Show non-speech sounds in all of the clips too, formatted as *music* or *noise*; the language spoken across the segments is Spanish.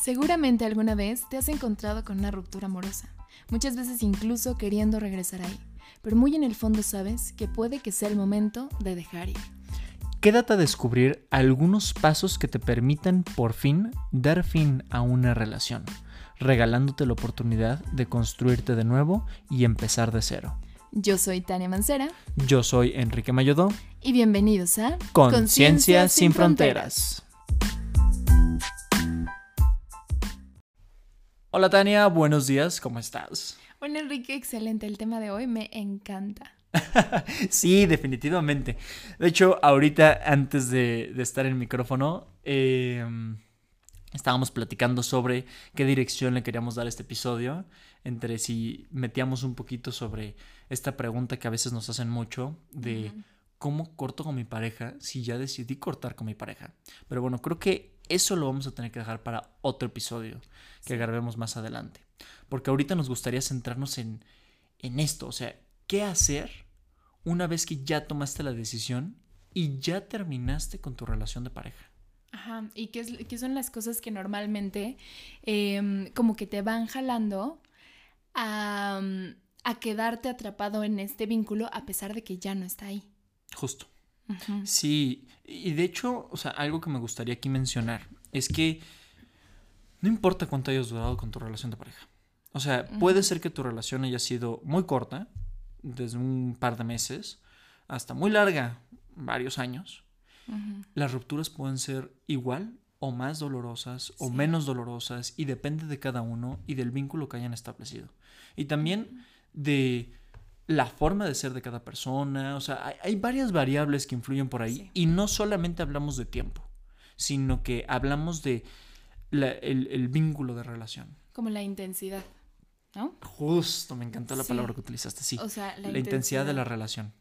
Seguramente alguna vez te has encontrado con una ruptura amorosa, muchas veces incluso queriendo regresar ahí, pero muy en el fondo sabes que puede que sea el momento de dejar ir. Quédate a descubrir algunos pasos que te permitan por fin dar fin a una relación, regalándote la oportunidad de construirte de nuevo y empezar de cero. Yo soy Tania Mancera. Yo soy Enrique Mayodó. Y bienvenidos a Conciencia sin, fronteras. Hola Tania, buenos días, ¿cómo estás? Bueno Enrique, excelente, el tema de hoy me encanta. *laughs* sí, definitivamente. De hecho, ahorita antes de, estar en el micrófono, em, estábamos platicando sobre qué dirección le queríamos dar a este episodio, entre si metíamos un poquito sobre esta pregunta que a veces nos hacen mucho de... ¿Cómo corto con mi pareja si ya decidí cortar con mi pareja? Pero bueno, creo que eso lo vamos a tener que dejar para otro episodio que grabemos más adelante. Porque ahorita nos gustaría centrarnos en, en esto, o sea, ¿qué hacer una vez que ya tomaste la decisión y ya terminaste con tu relación de pareja? Ajá, y qué, qué son las cosas que normalmente em, como que te van jalando a, a quedarte atrapado en este vínculo a pesar de que ya no está ahí. Justo. Sí, y de hecho, o sea, algo que me gustaría aquí mencionar es que no importa cuánto hayas durado con tu relación de pareja. O sea, puede ser que tu relación haya sido muy corta, desde un par de meses, hasta muy larga, varios años. Las rupturas pueden ser igual o más dolorosas o menos dolorosas y depende de cada uno y del vínculo que hayan establecido. Y también de la forma de ser de cada persona, o sea, hay, varias variables que influyen por ahí y no solamente hablamos de tiempo, sino que hablamos de el, vínculo de relación. Como la intensidad, ¿no? Justo, me encantó la palabra que utilizaste, sí. O sea, la, intensidad. de la relación.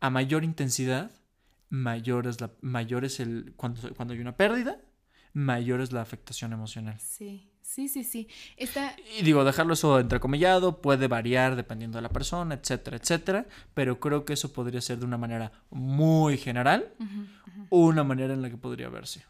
A mayor intensidad, mayor es, la, mayor es el, cuando, cuando hay una pérdida, mayor es la afectación emocional. Sí. Sí, sí, sí. Y digo, dejarlo eso entrecomillado puede variar dependiendo de la persona, etcétera, etcétera, pero creo que eso podría ser de una manera muy general, una manera en la que podría verse.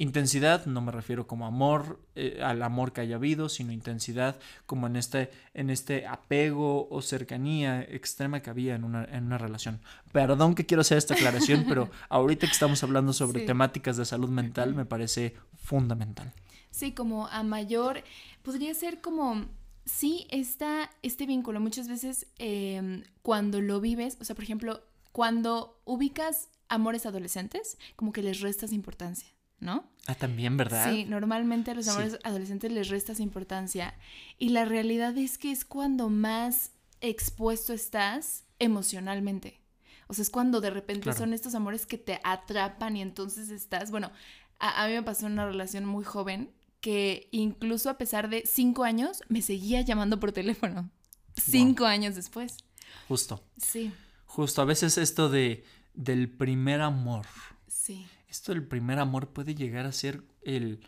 Intensidad, no me refiero como amor, eh, al amor que haya habido, sino intensidad como en este, en este apego o cercanía extrema que había en una, en una relación. Perdón que quiero hacer esta aclaración, pero *laughs* ahorita que estamos hablando sobre temáticas de salud mental, me parece fundamental. Sí, como a mayor, podría ser como, sí, está este vínculo. Muchas veces em, cuando lo vives, o sea, por ejemplo, cuando ubicas amores adolescentes, como que les restas importancia, ¿no? Ah, también, ¿verdad? Sí, normalmente a los amores adolescentes les restas importancia. Y la realidad es que es cuando más expuesto estás emocionalmente. O sea, es cuando de repente son estos amores que te atrapan y entonces estás, bueno, a, a, mí me pasó una relación muy joven que incluso a pesar de cinco años me seguía llamando por teléfono. Cinco años después. Justo. Sí. Justo. A veces esto de del primer amor. Sí. Esto del primer amor puede llegar a ser el,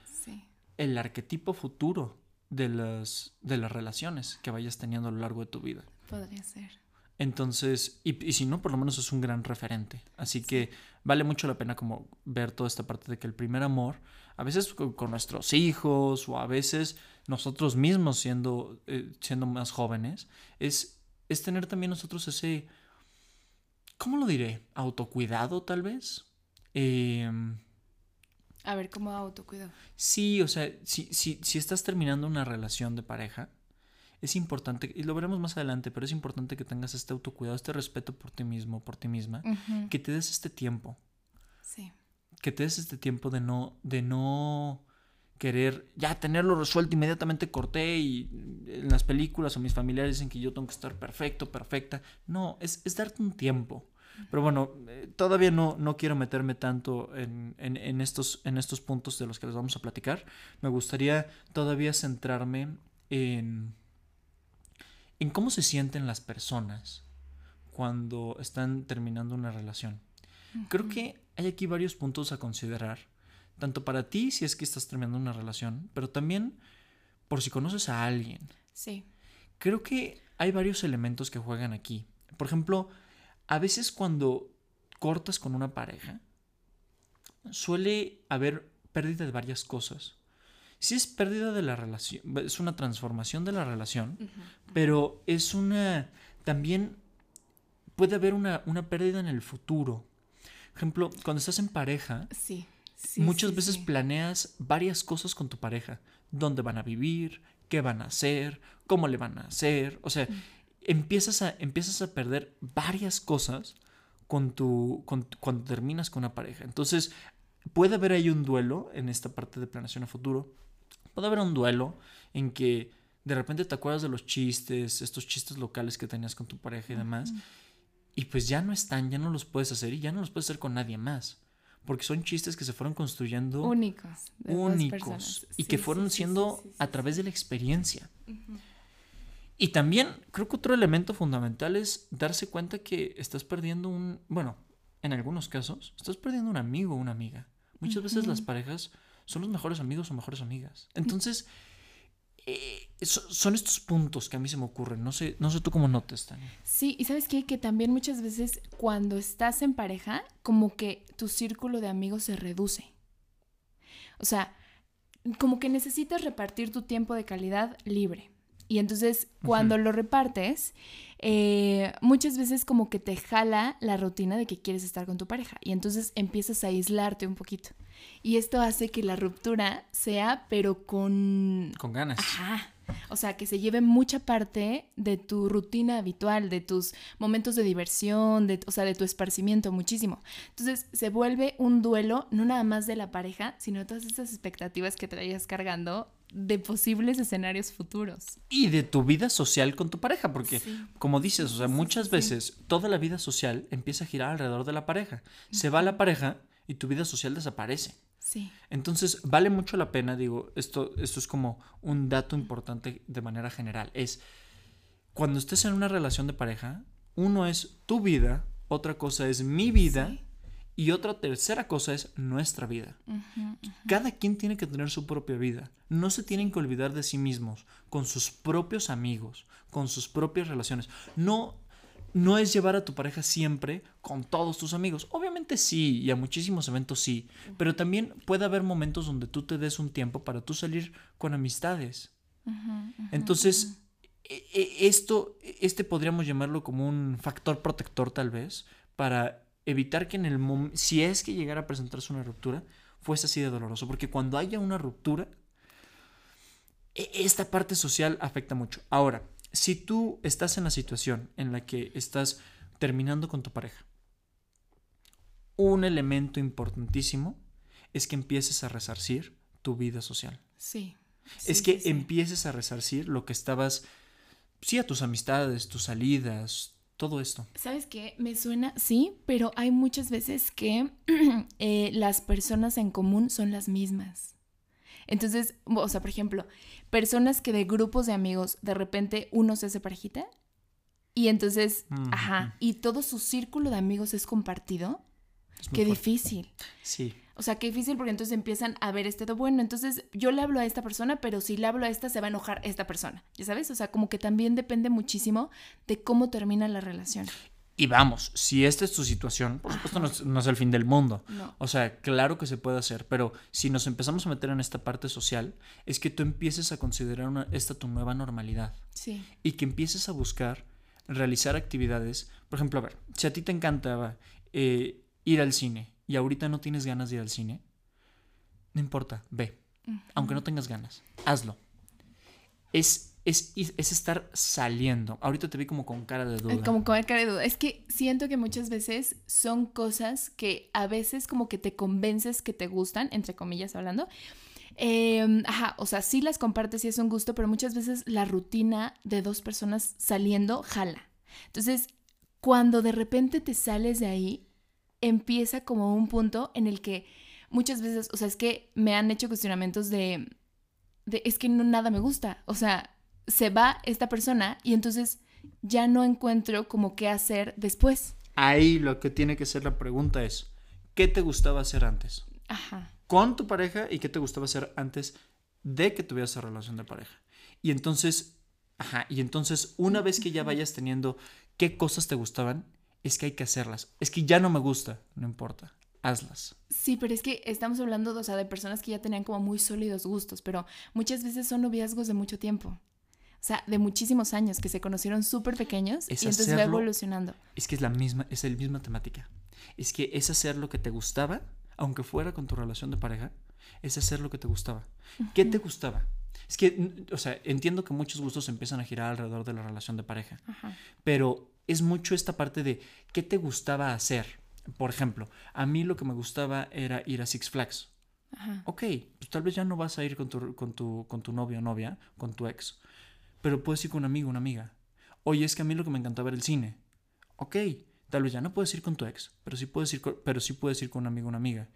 el arquetipo futuro de las, de las relaciones que vayas teniendo a lo largo de tu vida. Podría ser. Entonces, y, y si no, por lo menos es un gran referente. Así que vale mucho la pena como ver toda esta parte de que el primer amor a veces con, nuestros hijos o a veces nosotros mismos siendo, eh, siendo más jóvenes, es, es tener también nosotros ese, ¿cómo lo diré? Autocuidado tal vez. Em, a ver, ¿cómo autocuidado? Sí, o sea, si, si, si estás terminando una relación de pareja, es importante, y lo veremos más adelante, pero es importante que tengas este autocuidado, este respeto por ti mismo, por ti misma, que te des este tiempo. Sí que te des este tiempo de no, de no querer ya tenerlo resuelto inmediatamente corté y en las películas o mis familiares dicen que yo tengo que estar perfecto, perfecta. No, es, darte un tiempo. Pero bueno, eh, todavía no, no quiero meterme tanto en, en, estos, en estos puntos de los que les vamos a platicar. Me gustaría todavía centrarme en, en cómo se sienten las personas cuando están terminando una relación. Creo que hay aquí varios puntos a considerar, tanto para ti si es que estás terminando una relación, pero también por si conoces a alguien. Sí. Creo que hay varios elementos que juegan aquí. Por ejemplo, a veces cuando cortas con una pareja, suele haber pérdida de varias cosas. sí es pérdida de la relación, es una transformación de la relación, pero es una, también puede haber una, pérdida en el futuro. Por ejemplo, cuando estás en pareja, sí, muchas veces planeas varias cosas con tu pareja, dónde van a vivir, qué van a hacer, cómo le van a hacer, o sea, empiezas, a, empiezas a perder varias cosas con tu, cuando terminas con una pareja. Entonces, puede haber ahí un duelo en esta parte de planeación a futuro. Puede haber un duelo en que de repente te acuerdas de los chistes, estos chistes locales que tenías con tu pareja y demás, y pues ya no están, ya no los puedes hacer y ya no los puedes hacer con nadie más. Porque son chistes que se fueron construyendo únicos. Únicos. Y que fueron siendo a través de la experiencia. Y también creo que otro elemento fundamental es darse cuenta que estás perdiendo un, bueno, en algunos casos, estás perdiendo un amigo o una amiga. Muchas veces las parejas son los mejores amigos o mejores amigas. Entonces, eh, son estos puntos que a mí se me ocurren. No sé, no sé tú cómo notas, Tania. Sí, y sabes qué? Que también muchas veces cuando estás en pareja, como que tu círculo de amigos se reduce. O sea, como que necesitas repartir tu tiempo de calidad libre. Y entonces cuando lo repartes, eh, muchas veces como que te jala la rutina de que quieres estar con tu pareja. Y entonces empiezas a aislarte un poquito. Y esto hace que la ruptura sea, pero con... Con ganas. Ajá. O sea, que se lleve mucha parte de tu rutina habitual, de tus momentos de diversión, de, o sea, de tu esparcimiento, muchísimo. Entonces se vuelve un duelo, no nada más de la pareja, sino de todas esas expectativas que traías cargando de posibles escenarios futuros. Y de tu vida social con tu pareja, porque como dices, o sea, muchas veces toda la vida social empieza a girar alrededor de la pareja. Se va la pareja y tu vida social desaparece. Sí. Entonces, vale mucho la pena, digo, esto, esto es como un dato importante de manera general, es cuando estés en una relación de pareja, uno es tu vida, otra cosa es mi vida. Y otra tercera cosa es nuestra vida. Cada quien tiene que tener su propia vida. No se tienen que olvidar de sí mismos, con sus propios amigos, con sus propias relaciones. No, no es llevar a tu pareja siempre con todos tus amigos. Obviamente sí, y a muchísimos eventos sí, pero también puede haber momentos donde tú te des un tiempo para tú salir con amistades. Entonces, e, e, esto, este podríamos llamarlo como un factor protector tal vez para evitar que en el momento, si es que llegara a presentarse una ruptura, fuese así de doloroso. Porque cuando haya una ruptura, e, esta parte social afecta mucho. Ahora, si tú estás en la situación en la que estás terminando con tu pareja, un elemento importantísimo es que empieces a resarcir tu vida social. Sí. es que empieces a resarcir lo que estabas, sí, a tus amistades, tus salidas, todo esto. ¿Sabes qué? Me suena, sí, pero hay muchas veces que *clears throat* eh, las personas en común son las mismas. Entonces, o sea, por ejemplo, personas que de grupos de amigos de repente uno se hace parejita y entonces, ajá, y todo su círculo de amigos es compartido. qué difícil. Sí. O sea, qué difícil porque entonces empiezan a ver este, bueno, entonces yo le hablo a esta persona, pero si le hablo a esta se va a enojar esta persona, ¿ya sabes? O sea, como que también depende muchísimo de cómo termina la relación. Y vamos, si esta es tu situación, por supuesto no es, el fin del mundo. O sea, claro que se puede hacer, pero si nos empezamos a meter en esta parte social, es que tú empieces a considerar esta tu nueva normalidad. Sí. Y que empieces a buscar realizar actividades. Por ejemplo, a ver, si a ti te encantaba eh, ir al cine y ahorita no tienes ganas de ir al cine, no importa, ve. Aunque no tengas ganas, hazlo. Es, es, es, estar saliendo. Ahorita te vi como con cara de duda. Como con cara de duda. Es que siento que muchas veces son cosas que a veces como que te convences que te gustan, entre comillas hablando. Em, ajá, o sea, sí las compartes y es un gusto, pero muchas veces la rutina de dos personas saliendo jala. Entonces, cuando de repente te sales de ahí, empieza como un punto en el que muchas veces, o sea, es que me han hecho cuestionamientos de, de es que no, nada me gusta, o sea, se va esta persona y entonces ya no encuentro como qué hacer después. Ahí lo que tiene que ser la pregunta es, ¿qué te gustaba hacer antes? Ajá. Con tu pareja y qué te gustaba hacer antes de que tuvieras esa relación de pareja. Y entonces, ajá, y entonces una vez que ya vayas teniendo qué cosas te gustaban, es que hay que hacerlas. Es que ya no me gusta, no importa. hazlas. Sí, pero es que estamos hablando, o sea, de personas que ya tenían como muy sólidos gustos, pero muchas veces son noviazgos de mucho tiempo. O sea, de muchísimos años que se conocieron súper pequeños y entonces va evolucionando. Es que es la misma, es la misma temática. Es que es hacer lo que te gustaba, aunque fuera con tu relación de pareja, es hacer lo que te gustaba. ¿Qué te gustaba? Es que, o sea, entiendo que muchos gustos empiezan a girar alrededor de la relación de pareja, pero es mucho esta parte de qué te gustaba hacer. Por ejemplo, a mí lo que me gustaba era ir a Six Flags. Ok, pues tal vez ya no vas a ir con tu, con tu, con tu novio o novia, con tu ex, pero puedes ir con un amigo o una amiga. Oye, es que a mí lo que me encantaba era el cine. Ok, tal vez ya no puedes ir con tu ex, pero sí puedes ir con, pero sí puedes ir con un amigo o una amiga.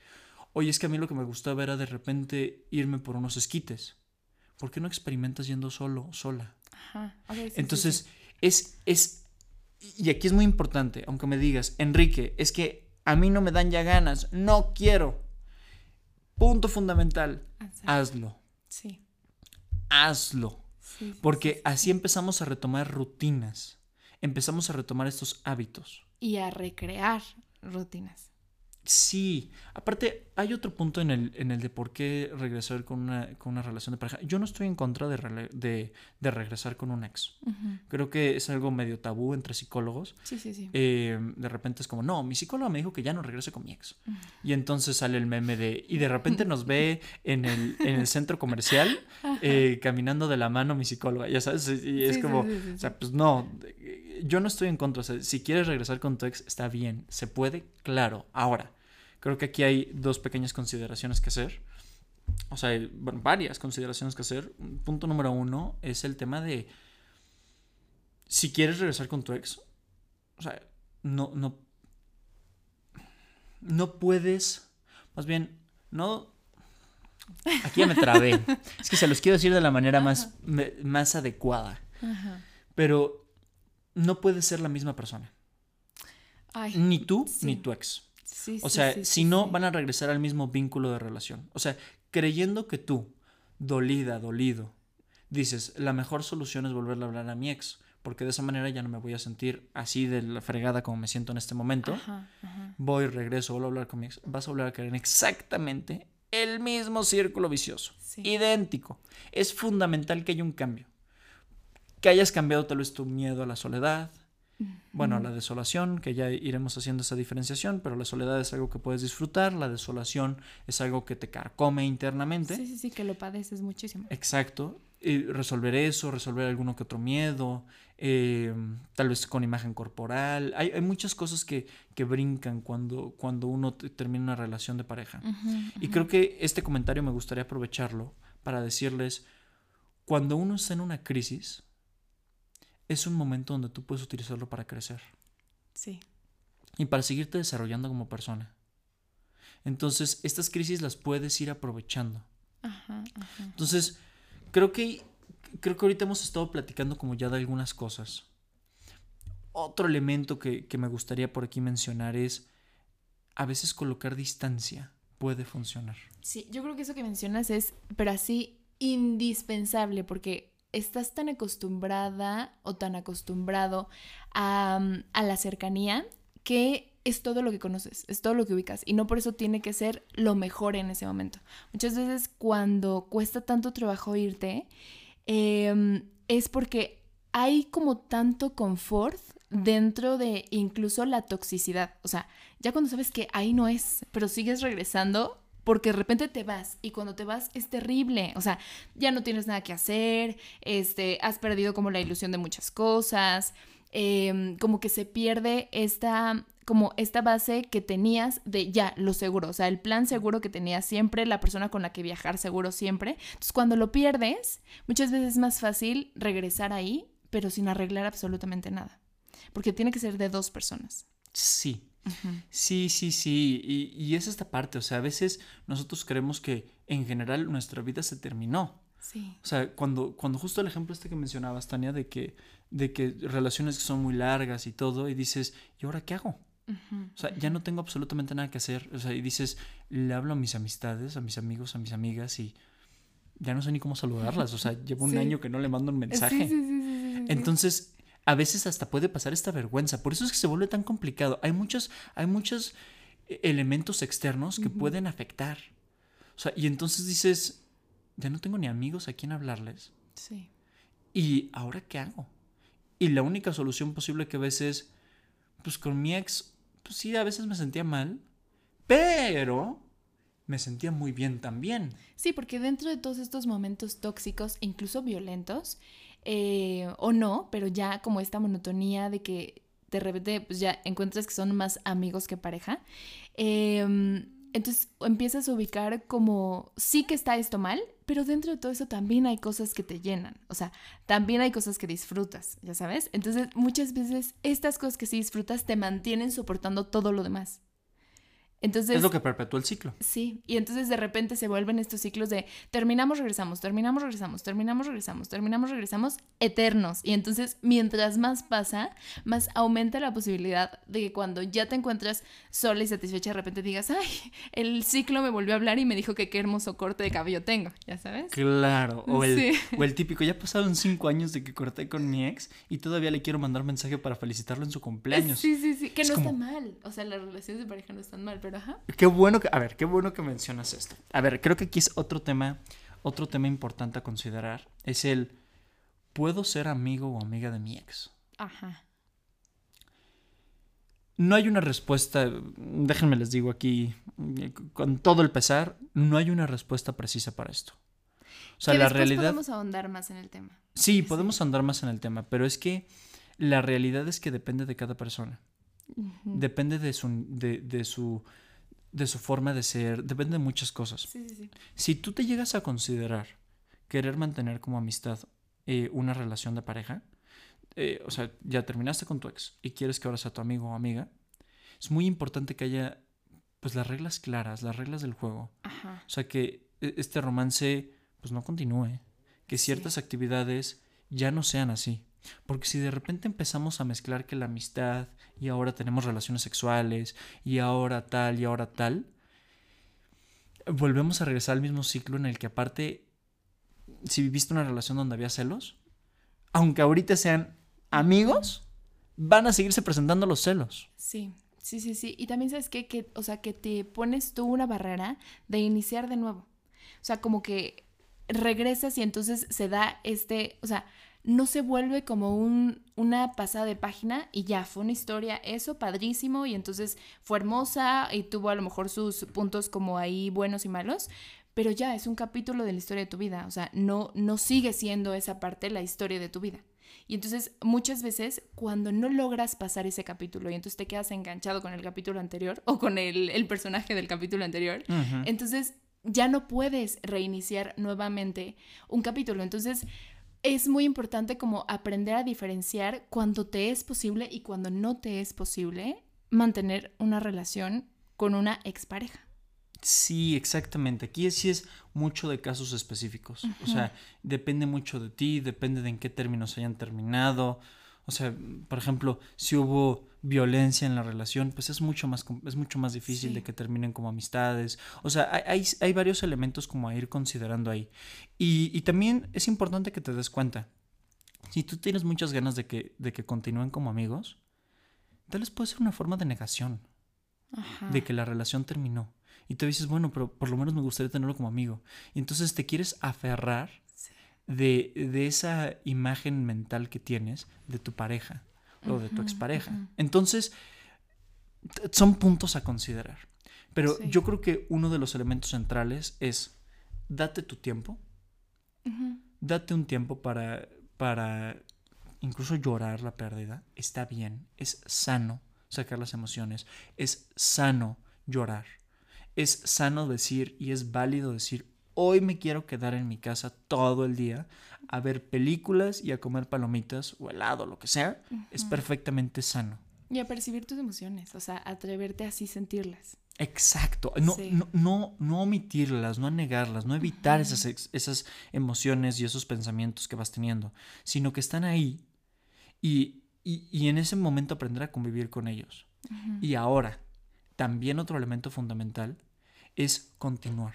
Oye, es que a mí lo que me gustaba era de repente irme por unos esquites. ¿Por qué no experimentas yendo solo, sola? Ajá. Entonces, es, es, y aquí es muy importante, aunque me digas, Enrique, es que a mí no me dan ya ganas, no quiero. Punto fundamental, hazlo. Sí. Hazlo. Porque así empezamos a retomar rutinas, empezamos a retomar estos hábitos. Y a recrear rutinas. Sí, aparte hay otro punto en el, en el de por qué regresar con una, con una relación de pareja. Yo no estoy en contra de, de, regresar con un ex. Creo que es algo medio tabú entre psicólogos. Sí, sí, sí. Eh, de repente es como, no, mi psicólogo me dijo que ya no regrese con mi ex. Y entonces sale el meme de, y de repente *laughs* nos ve en el, en el centro comercial eh, caminando de la mano mi psicóloga, ya sabes, y es como, o sea, pues no, yo no estoy en contra. O sea, si quieres regresar con tu ex, está bien, se puede, claro. Ahora, creo que aquí hay dos pequeñas consideraciones que hacer. O sea, bueno, varias consideraciones que hacer. Punto número uno es el tema de si quieres regresar con tu ex, o sea, no, no, no puedes, más bien, no, aquí ya me trabé. *laughs* es que se los quiero decir de la manera más, más adecuada. Pero no puedes ser la misma persona. ni tú ni tu ex. O sea, si no, van a regresar al mismo vínculo de relación. O sea, creyendo que tú, dolida, dolido, dices, la mejor solución es volverle a hablar a mi ex, porque de esa manera ya no me voy a sentir así de la fregada como me siento en este momento. Voy, regreso, vuelvo a hablar con mi ex. Vas a volver a caer en exactamente el mismo círculo vicioso. Idéntico. Es fundamental que haya un cambio que hayas cambiado tal vez tu miedo a la soledad, bueno, la desolación, que ya iremos haciendo esa diferenciación, pero la soledad es algo que puedes disfrutar, la desolación es algo que te carcome internamente. Sí, sí, sí, que lo padeces muchísimo. Exacto. Y resolver eso, resolver alguno que otro miedo, em, tal vez con imagen corporal. Hay, muchas cosas que, que, brincan cuando, cuando uno termina una relación de pareja. Y creo que este comentario me gustaría aprovecharlo para decirles, cuando uno está en una crisis, es un momento donde tú puedes utilizarlo para crecer. Sí. Y para seguirte desarrollando como persona. Entonces, estas crisis las puedes ir aprovechando. Ajá, ajá. Entonces, creo que, creo que ahorita hemos estado platicando como ya de algunas cosas. Otro elemento que, que me gustaría por aquí mencionar es, a veces colocar distancia puede funcionar. Sí, yo creo que eso que mencionas es, pero así, indispensable, porque estás tan acostumbrada o tan acostumbrado a, la cercanía que es todo lo que conoces, es todo lo que ubicas y no por eso tiene que ser lo mejor en ese momento. Muchas veces cuando cuesta tanto trabajo irte em, es porque hay como tanto confort dentro de incluso la toxicidad. O sea, ya cuando sabes que ahí no es, pero sigues regresando, porque de repente te vas y cuando te vas es terrible, o sea, ya no tienes nada que hacer, este, has perdido como la ilusión de muchas cosas, em, como que se pierde esta como esta base que tenías de ya, lo seguro, o sea, el plan seguro que tenías siempre, la persona con la que viajar seguro siempre. Entonces, cuando lo pierdes, muchas veces es más fácil regresar ahí, pero sin arreglar absolutamente nada, porque tiene que ser de dos personas. Sí, Sí, sí, sí. Y, y, es esta parte. O sea, a veces nosotros creemos que en general nuestra vida se terminó. Sí. O sea, cuando, cuando justo el ejemplo este que mencionabas, Tania, de que, de que relaciones que son muy largas y todo, y dices, ¿y ahora qué hago? O sea, ya no tengo absolutamente nada que hacer. O sea, y dices, le hablo a mis amistades, a mis amigos, a mis amigas y ya no sé ni cómo saludarlas. O sea, llevo un año que no le mando un mensaje. Entonces, a veces hasta puede pasar esta vergüenza. Por eso es que se vuelve tan complicado. Hay muchos, hay muchos e-, elementos externos que pueden afectar. O sea, y entonces dices, ya no tengo ni amigos a quien hablarles. Sí. ¿Y ahora qué hago? Y la única solución posible que ves es, pues con mi ex, pues sí, a veces me sentía mal, pero me sentía muy bien también. Sí, porque dentro de todos estos momentos tóxicos, incluso violentos, eh, o no, pero ya como esta monotonía de que de repente pues ya encuentras que son más amigos que pareja, eh, entonces empiezas a ubicar como sí que está esto mal, pero dentro de todo eso también hay cosas que te llenan, o sea, también hay cosas que disfrutas, ya sabes. Entonces muchas veces estas cosas que sí disfrutas te mantienen soportando todo lo demás. Entonces, es lo que perpetúa el ciclo. Sí, y entonces de repente se vuelven estos ciclos de terminamos, regresamos, terminamos, regresamos, terminamos, regresamos, terminamos, regresamos, eternos. Y entonces mientras más pasa, más aumenta la posibilidad de que cuando ya te encuentras sola y satisfecha de repente digas, ay, el ciclo me volvió a hablar y me dijo que qué hermoso corte de cabello tengo, ya sabes. Claro, o el, o el típico, ya pasaron cinco años de que corté con mi ex y todavía le quiero mandar mensaje para felicitarlo en su cumpleaños. Sí, sí, sí, que no está mal, o sea, las relaciones de pareja no están mal, pero Qué bueno que, a ver, qué bueno que mencionas esto. A ver, creo que aquí es otro tema, otro tema importante a considerar. Es el, ¿puedo ser amigo o amiga de mi ex? Ajá. No hay una respuesta, déjenme les digo aquí, con todo el pesar, no hay una respuesta precisa para esto. O sea, la realidad... Podemos ahondar más en el tema. Sí, podemos ahondar más en el tema, pero es que la realidad es que depende de cada persona. Depende de su, de, su, de su forma de ser, depende de muchas cosas. Si tú te llegas a considerar querer mantener como amistad eh, una relación de pareja, eh, o sea, ya terminaste con tu ex y quieres que ahora sea tu amigo o amiga, es muy importante que haya pues las reglas claras, las reglas del juego. O sea, que e, este romance pues no continúe, que ciertas actividades ya no sean así. Porque si de repente empezamos a mezclar que la amistad y ahora tenemos relaciones sexuales y ahora tal y ahora tal, volvemos a regresar al mismo ciclo en el que aparte, si viviste una relación donde había celos, aunque ahorita sean amigos, van a seguirse presentando los celos. Sí. Sí, sí, sí. Y también sabes qué? que, o sea, que te pones tú una barrera de iniciar de nuevo. O sea, como que regresas y entonces se da este, o sea, no se vuelve como un, una pasada de página y ya fue una historia, eso padrísimo y entonces fue hermosa y tuvo a lo mejor sus puntos como ahí buenos y malos, pero ya es un capítulo de la historia de tu vida, o sea, no, no sigue siendo esa parte la historia de tu vida. Y entonces muchas veces cuando no logras pasar ese capítulo y entonces te quedas enganchado con el capítulo anterior o con el, personaje del capítulo anterior, entonces ya no puedes reiniciar nuevamente un capítulo. Entonces es muy importante como aprender a diferenciar cuando te es posible y cuando no te es posible mantener una relación con una expareja. Sí, exactamente. Aquí sí es mucho de casos específicos. O sea, depende mucho de ti, depende de en qué términos hayan terminado. O sea, por ejemplo, si hubo violencia en la relación, pues es mucho más, es mucho más difícil de que terminen como amistades. O sea, hay, hay, varios elementos como a ir considerando ahí. Y, también es importante que te des cuenta. Si tú tienes muchas ganas de que, de que continúen como amigos, tal vez puede ser una forma de negación. De que la relación terminó. Y te dices, bueno, pero por lo menos me gustaría tenerlo como amigo. Y entonces te quieres aferrar de, de, esa imagen mental que tienes de tu pareja o de tu expareja. Entonces, son puntos a considerar. Pero yo creo que uno de los elementos centrales es date tu tiempo. Date un tiempo para, para incluso llorar la pérdida. Está bien, es sano sacar las emociones, es sano llorar. Es sano decir y es válido decir, hoy me quiero quedar en mi casa todo el día a ver películas y a comer palomitas o helado, lo que sea, es perfectamente sano. Y a percibir tus emociones, o sea, atreverte así sentirlas. Exacto, no, no, no, omitirlas, no negarlas, no evitar esas, esas emociones y esos pensamientos que vas teniendo, sino que están ahí y, y, en ese momento aprender a convivir con ellos. Y ahora, también otro elemento fundamental es continuar.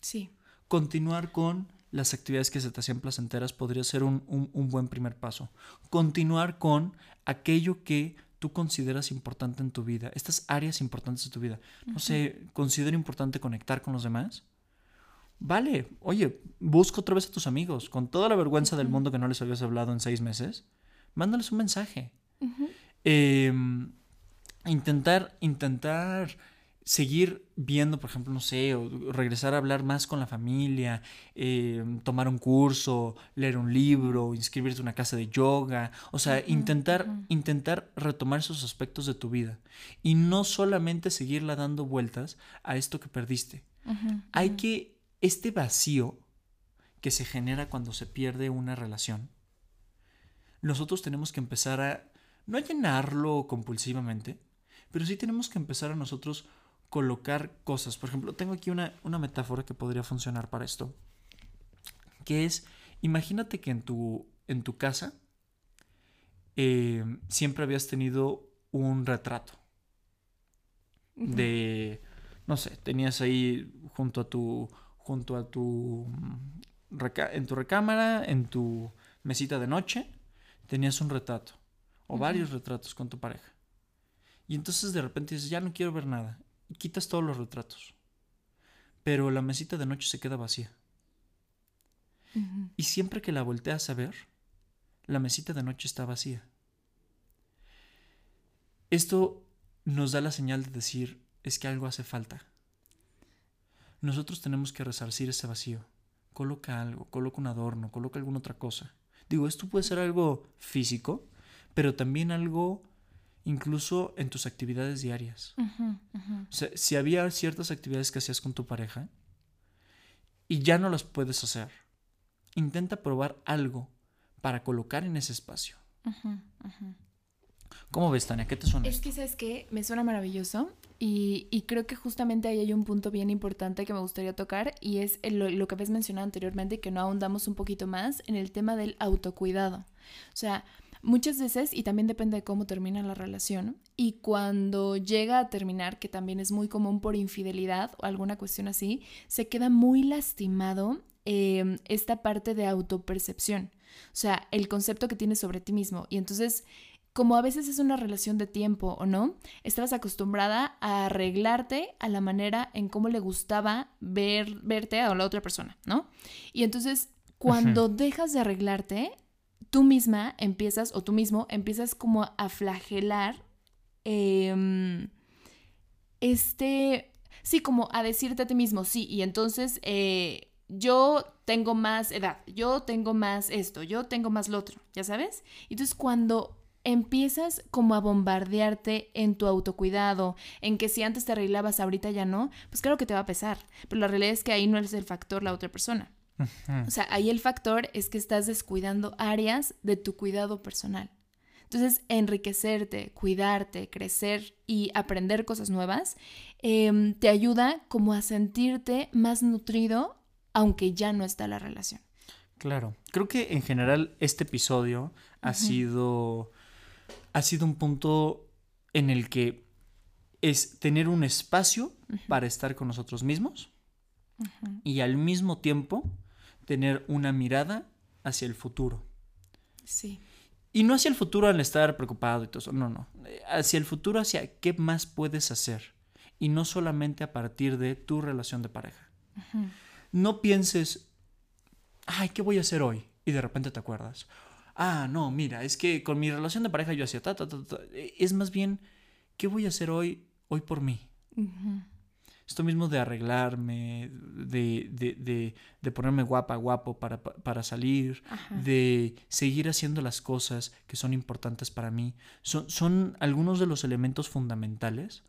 Sí continuar con las actividades que se te hacían placenteras podría ser un, buen primer paso. Continuar con aquello que tú consideras importante en tu vida, estas áreas importantes de tu vida. No sé, considero importante conectar con los demás. Vale, oye, busca otra vez a tus amigos, con toda la vergüenza del mundo que no les habías hablado en seis meses, mándales un mensaje. Em, intentar, intentar seguir viendo, por ejemplo, no sé, o regresar a hablar más con la familia, eh, tomar un curso, leer un libro, inscribirte en una casa de yoga, o sea, intentar, intentar retomar esos aspectos de tu vida. Y no solamente seguirla dando vueltas a esto que perdiste. Hay que, este vacío que se genera cuando se pierde una relación, nosotros tenemos que empezar a, no a llenarlo compulsivamente, pero sí tenemos que empezar a nosotros colocar cosas. Por ejemplo, tengo aquí una, metáfora que podría funcionar para esto. Que es, imagínate que en tu, en tu casa eh, siempre habías tenido un retrato. De, no sé, tenías ahí junto a tu, junto a tu, en tu recámara, en tu mesita de noche, tenías un retrato o varios retratos con tu pareja. Y entonces de repente dices, ya no quiero ver nada quitas todos los retratos. Pero la mesita de noche se queda vacía. Y siempre que la volteas a ver, la mesita de noche está vacía. Esto nos da la señal de decir es que algo hace falta. Nosotros tenemos que resarcir ese vacío. Coloca algo, coloca un adorno, coloca alguna otra cosa. Digo, esto puede ser algo físico, pero también algo incluso en tus actividades diarias. O sea, si había ciertas actividades que hacías con tu pareja y ya no las puedes hacer, intenta probar algo para colocar en ese espacio. ¿Cómo ves, Tania? ¿Qué te suena? Es que, ¿sabes qué? Me suena maravilloso y, y, creo que justamente ahí hay un punto bien importante que me gustaría tocar y es lo, lo que habías mencionado anteriormente y que no ahondamos un poquito más en el tema del autocuidado. O sea, Muchas veces, y también depende de cómo termina la relación, y cuando llega a terminar, que también es muy común por infidelidad o alguna cuestión así, se queda muy lastimado em, esta parte de autopercepción, o sea, el concepto que tienes sobre ti mismo. Y entonces, como a veces es una relación de tiempo o no, estabas acostumbrada a arreglarte a la manera en cómo le gustaba ver, verte a la otra persona, ¿no? Y entonces, cuando dejas de arreglarte, tú misma empiezas, o tú mismo empiezas como a flagelar em, este, sí, como a decirte a ti mismo, sí, y entonces eh, yo tengo más edad, yo tengo más esto, yo tengo más lo otro, ¿ya sabes? Entonces cuando empiezas como a bombardearte en tu autocuidado, en que si antes te arreglabas, ahorita ya no, pues claro que te va a pesar, pero la realidad es que ahí no es el factor la otra persona. O sea, ahí el factor es que estás descuidando áreas de tu cuidado personal. Entonces, enriquecerte, cuidarte, crecer y aprender cosas nuevas em, te ayuda como a sentirte más nutrido aunque ya no está la relación. Claro, creo que en general este episodio ha sido ha sido un punto en el que es tener un espacio para estar con nosotros mismos y al mismo tiempo tener una mirada hacia el futuro. Sí. Y no hacia el futuro al estar preocupado y todo eso, no, no. Hacia el futuro, hacia qué más puedes hacer. Y no solamente a partir de tu relación de pareja. No pienses, ay, ¿qué voy a hacer hoy? Y de repente te acuerdas. Ah, no, mira, es que con mi relación de pareja yo hacía ta, ta, ta, ta. Es más bien, ¿qué voy a hacer hoy, hoy por mí? Esto mismo de arreglarme, de, ponerme guapa, guapo para, salir, de seguir haciendo las cosas que son importantes para mí, son, son algunos de los elementos fundamentales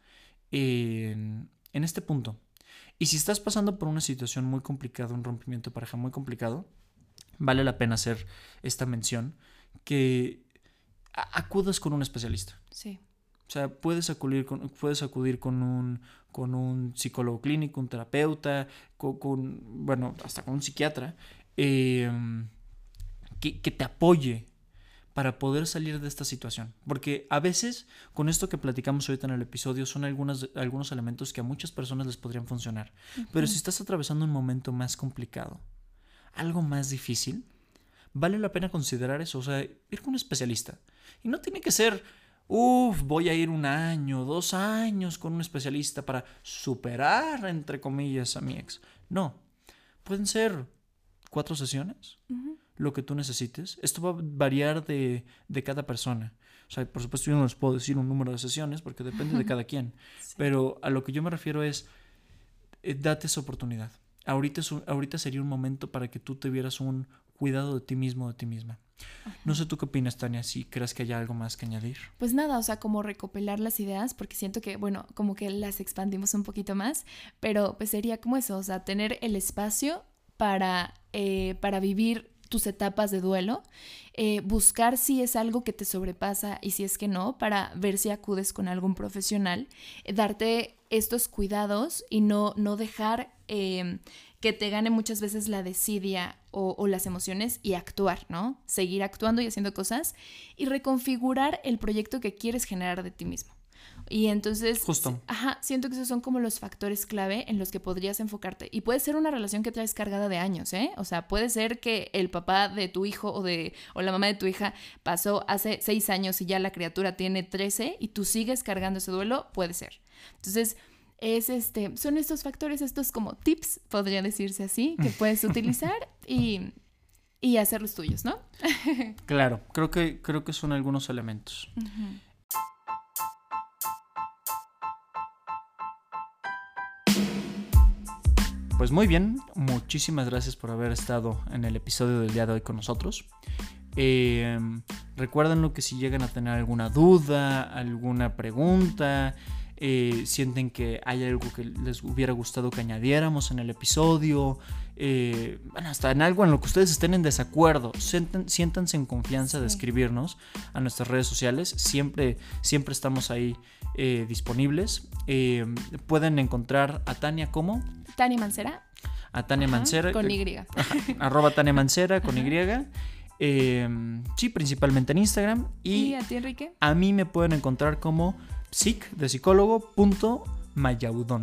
en, en, este punto. Y si estás pasando por una situación muy complicada, un rompimiento de pareja muy complicado, vale la pena hacer esta mención que acudas con un especialista. Sí. O sea, puedes acudir con, puedes acudir con un, con un psicólogo clínico, un terapeuta, con, bueno, hasta con un psiquiatra, em, que, te apoye para poder salir de esta situación. Porque a veces, con esto que platicamos ahorita en el episodio, son algunos, algunos elementos que a muchas personas les podrían funcionar. Pero si estás atravesando un momento más complicado, algo más difícil, vale la pena considerar eso, o sea, ir con un especialista. Y no tiene que ser Uf, voy a ir un año, dos años con un especialista para superar, entre comillas, a mi ex. No, pueden ser cuatro sesiones, lo que tú necesites. Esto va a variar de, de, cada persona. O sea, por supuesto yo no les puedo decir un número de sesiones porque depende de *laughs* cada quien. Pero a lo que yo me refiero es, eh, date esa oportunidad. Ahorita, ahorita sería un momento para que tú te vieras un cuidado de ti mismo, de ti misma. No sé tú qué opinas, Tania, si crees que hay algo más que añadir. Pues nada, o sea, como recopilar las ideas, porque siento que, bueno, como que las expandimos un poquito más, pero pues sería como eso, o sea, tener el espacio para, eh, para vivir tus etapas de duelo, eh, buscar si es algo que te sobrepasa y si es que no, para ver si acudes con algún profesional, eh, darte estos cuidados y no, no dejar que te gane muchas veces la desidia o, o, las emociones y actuar, ¿no? Seguir actuando y haciendo cosas y reconfigurar el proyecto que quieres generar de ti mismo. Y entonces, Justo. ajá, siento que esos son como los factores clave en los que podrías enfocarte. Y puede ser una relación que traes cargada de años, ¿eh? O sea, puede ser que el papá de tu hijo o, de, o la mamá de tu hija pasó hace seis años y ya la criatura tiene 13 y tú sigues cargando ese duelo, puede ser. Entonces, es este, son estos factores, estos como tips, podría decirse así, que puedes *laughs* utilizar y, y hacer los tuyos, ¿no? *laughs* claro, creo que, creo que son algunos elementos. Pues muy bien, muchísimas gracias por haber estado en el episodio del día de hoy con nosotros. Eh, recuerden lo que si llegan a tener alguna duda, alguna pregunta, eh, sienten que hay algo que les hubiera gustado que añadiéramos en el episodio, eh, bueno, hasta en algo en lo que ustedes estén en desacuerdo, siéntanse en confianza de escribirnos a nuestras redes sociales, siempre, siempre estamos ahí disponibles. pueden encontrar a Tania como Tania Mancera. A Tania Mancera. Con Y. arroba Tania Mancera con Y. Em, sí, principalmente en Instagram. Y, a ti, Enrique? A mí me pueden encontrar como psic de psicólogo punto mayaudón.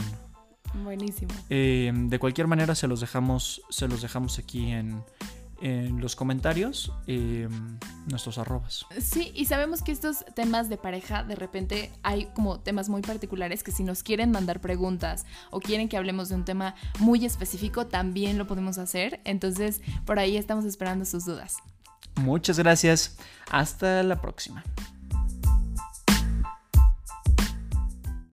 Buenísimo. Em, de cualquier manera se los dejamos, se los dejamos aquí en, en los comentarios eh, nuestros arrobas. Sí, y sabemos que estos temas de pareja, de repente hay como temas muy particulares que si nos quieren mandar preguntas o quieren que hablemos de un tema muy específico, también lo podemos hacer. Entonces, por ahí estamos esperando sus dudas. Muchas gracias. Hasta la próxima.